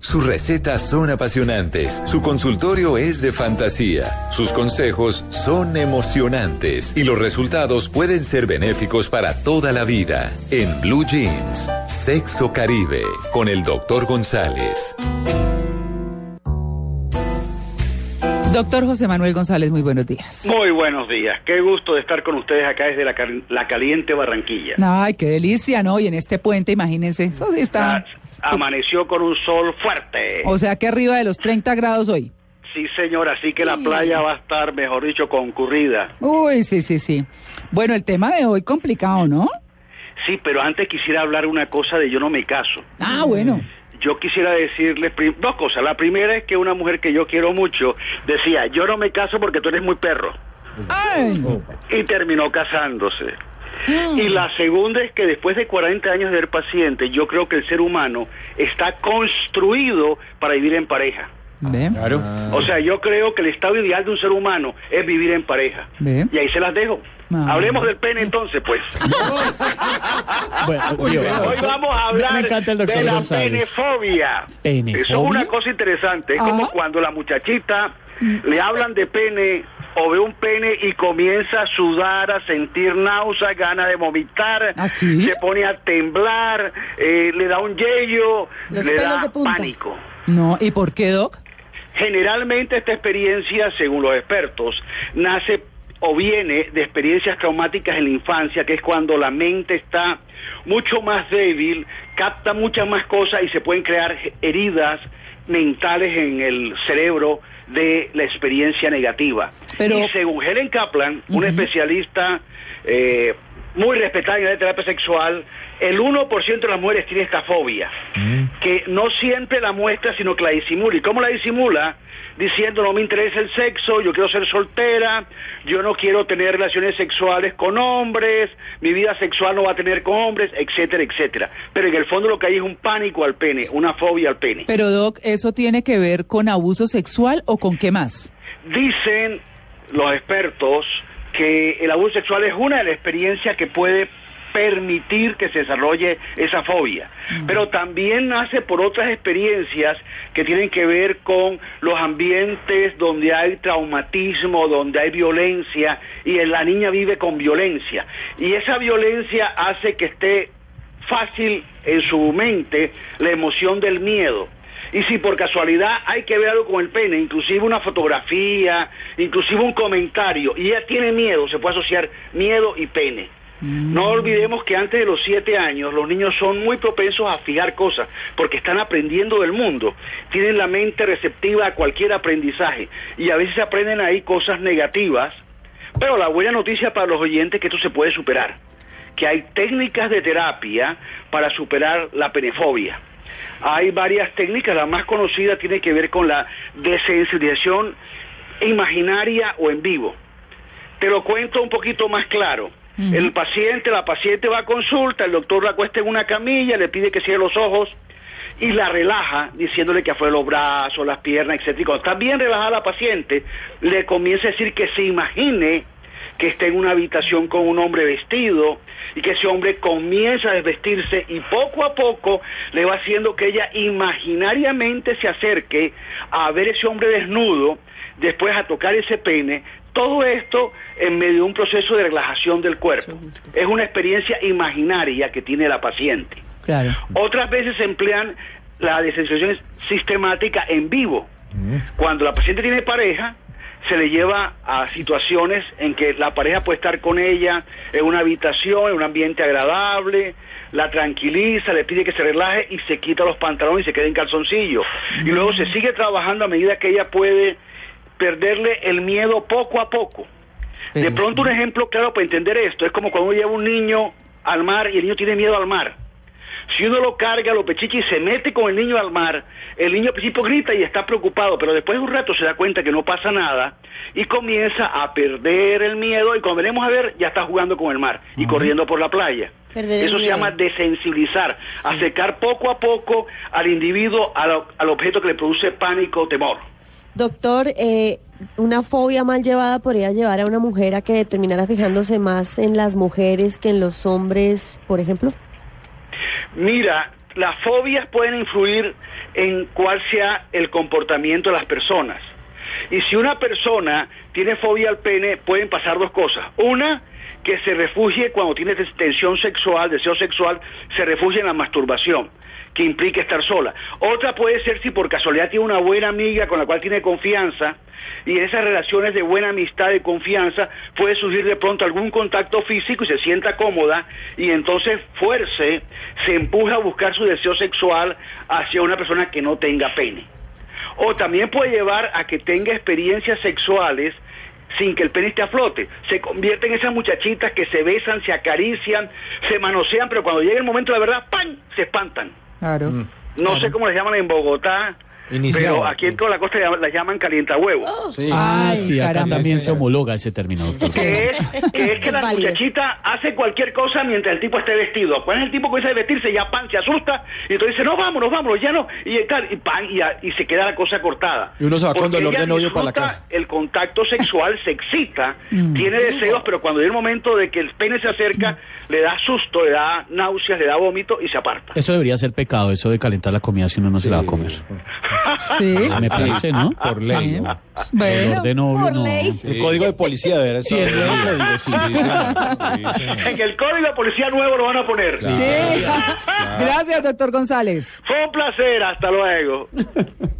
Sus recetas son apasionantes, su consultorio es de fantasía, sus consejos son emocionantes y los resultados pueden ser benéficos para toda la vida. En Blue Jeans, Sexo Caribe, con el doctor González. Doctor José Manuel González, muy buenos días. Muy buenos días. Qué gusto de estar con ustedes acá desde la, la caliente Barranquilla. Ay, qué delicia, ¿no? Y en este puente, imagínense, eso sí está... Ah, amaneció con un sol fuerte. O sea que arriba de los 30 grados hoy. Sí, señor, así que la playa va a estar, mejor dicho, concurrida. Uy, sí, sí, sí. Bueno, el tema de hoy complicado, ¿no? Sí, pero antes quisiera hablar una cosa de yo no me caso. Ah, bueno. Yo quisiera decirles dos cosas. La primera es que una mujer que yo quiero mucho decía, yo no me caso porque tú eres muy perro. Ay. Y terminó casándose. Y la segunda es que después de 40 años de ser paciente, yo creo que el ser humano está construido para vivir en pareja. Claro. O sea, yo creo que el estado ideal de un ser humano es vivir en pareja. Y ahí se las dejo. Ah. Hablemos del pene entonces, pues. Hoy vamos a hablar de la penefobia. Eso es una cosa interesante. Es como cuando la muchachita le hablan de pene o ve un pene y comienza a sudar, a sentir náuseas, ganas de vomitar, ¿Ah, se pone a temblar, eh, le da un yello, le da pánico. No, ¿y por qué, Doc? Generalmente esta experiencia, según los expertos, nace o viene de experiencias traumáticas en la infancia, que es cuando la mente está mucho más débil, capta muchas más cosas y se pueden crear heridas mentales en el cerebro de la experiencia negativa. Y según Helen Kaplan, una especialista eh, muy respetada en la terapia sexual, el 1% de las mujeres tiene esta fobia, mm. Que no siempre la muestra, sino que la disimula. ¿Y cómo la disimula? Diciendo, no me interesa el sexo, yo quiero ser soltera, yo no quiero tener relaciones sexuales con hombres, mi vida sexual no va a tener con hombres, etcétera, etcétera. Pero en el fondo lo que hay es un pánico al pene, una fobia al pene. Pero Doc, ¿eso tiene que ver con abuso sexual o con qué más? Dicen los expertos que el abuso sexual es una de las experiencias que puede permitir que se desarrolle esa fobia. Pero también nace por otras experiencias que tienen que ver con los ambientes donde hay traumatismo, donde hay violencia y la niña vive con violencia. Y esa violencia hace que esté fácil en su mente la emoción del miedo. Y si por casualidad hay que ver algo con el pene, inclusive una fotografía, inclusive un comentario, y ella tiene miedo, se puede asociar miedo y pene. No olvidemos que antes de los siete años los niños son muy propensos a fijar cosas porque están aprendiendo del mundo, tienen la mente receptiva a cualquier aprendizaje y a veces aprenden ahí cosas negativas, pero la buena noticia para los oyentes es que esto se puede superar, que hay técnicas de terapia para superar la penefobia. Hay varias técnicas, la más conocida tiene que ver con la desensibilización imaginaria o en vivo. Te lo cuento un poquito más claro. El paciente, la paciente va a consulta, el doctor la acuesta en una camilla, le pide que cierre los ojos y la relaja diciéndole que afuera los brazos, las piernas, etc. Y cuando está bien relajada la paciente, le comienza a decir que se imagine que está en una habitación con un hombre vestido y que ese hombre comienza a desvestirse y poco a poco le va haciendo que ella imaginariamente se acerque a ver ese hombre desnudo, después a tocar ese pene, todo esto en medio de un proceso de relajación del cuerpo. Es una experiencia imaginaria que tiene la paciente. Otras veces se emplean la desensibilización sistemática en vivo. Mm. Cuando la paciente tiene pareja, se le lleva a situaciones en que la pareja puede estar con ella en una habitación, en un ambiente agradable, la tranquiliza, le pide que se relaje y se quita los pantalones y se queda en calzoncillo. Y luego se sigue trabajando a medida que ella puede perderle el miedo poco a poco. De pronto un ejemplo claro para entender esto es como cuando uno lleva un niño al mar y el niño tiene miedo al mar. Si uno lo carga, lo pechicha y se mete con el niño al mar, el niño al principio grita y está preocupado, pero después de un rato se da cuenta que no pasa nada y comienza a perder el miedo y cuando venimos a ver ya está jugando con el mar y corriendo por la playa. Eso se llama desensibilizar, acercar poco a poco al individuo al, al objeto que le produce pánico o temor. Doctor, eh, ¿una fobia mal llevada podría llevar a una mujer a que terminara fijándose más en las mujeres que en los hombres, por ejemplo? Mira, las fobias pueden influir en cuál sea el comportamiento de las personas. Y si una persona tiene fobia al pene, pueden pasar dos cosas. Una, que se refugie cuando tiene tensión sexual, deseo sexual, se refugie en la masturbación que implica estar sola. Otra puede ser si por casualidad tiene una buena amiga con la cual tiene confianza y en esas relaciones de buena amistad y confianza puede surgir de pronto algún contacto físico y se sienta cómoda y entonces fuerce, se empuja a buscar su deseo sexual hacia una persona que no tenga pene. O también puede llevar a que tenga experiencias sexuales sin que el pene esté a flote. Se convierte en esas muchachitas que se besan, se acarician, se manosean, pero cuando llega el momento de la verdad, ¡pam! se espantan. Claro. No Claro. sé cómo les llaman en Bogotá, Iniciado. pero aquí en toda la costa las llaman calientahuevos. Sí. Ay, sí, acá caramba. también se homologa ese término, doctor. Que es, que es que la válido. muchachita hace cualquier cosa mientras el tipo esté vestido. Cuando es el tipo que comienza a vestirse, ya pan, se asusta, y entonces dice, no, vámonos, vámonos, ya no, y tal, y pan, y, a- y se queda la cosa cortada. Y uno se va con dolor de novio para la casa. El contacto sexual se excita, tiene deseos, pero cuando llega el momento de que el pene se acerca, le da susto, le da náuseas, le da vómito y se aparta. Eso debería ser pecado, eso de calentar la comida si uno no se la va a comer. Sí. Me parece, ¿no? Por ley. Bueno, de novio, por no. ley. El código de policía Sí, lo que digo, sí. En el código de policía nuevo lo van a poner. sí. Gracias, doctor González. Fue un placer, hasta luego.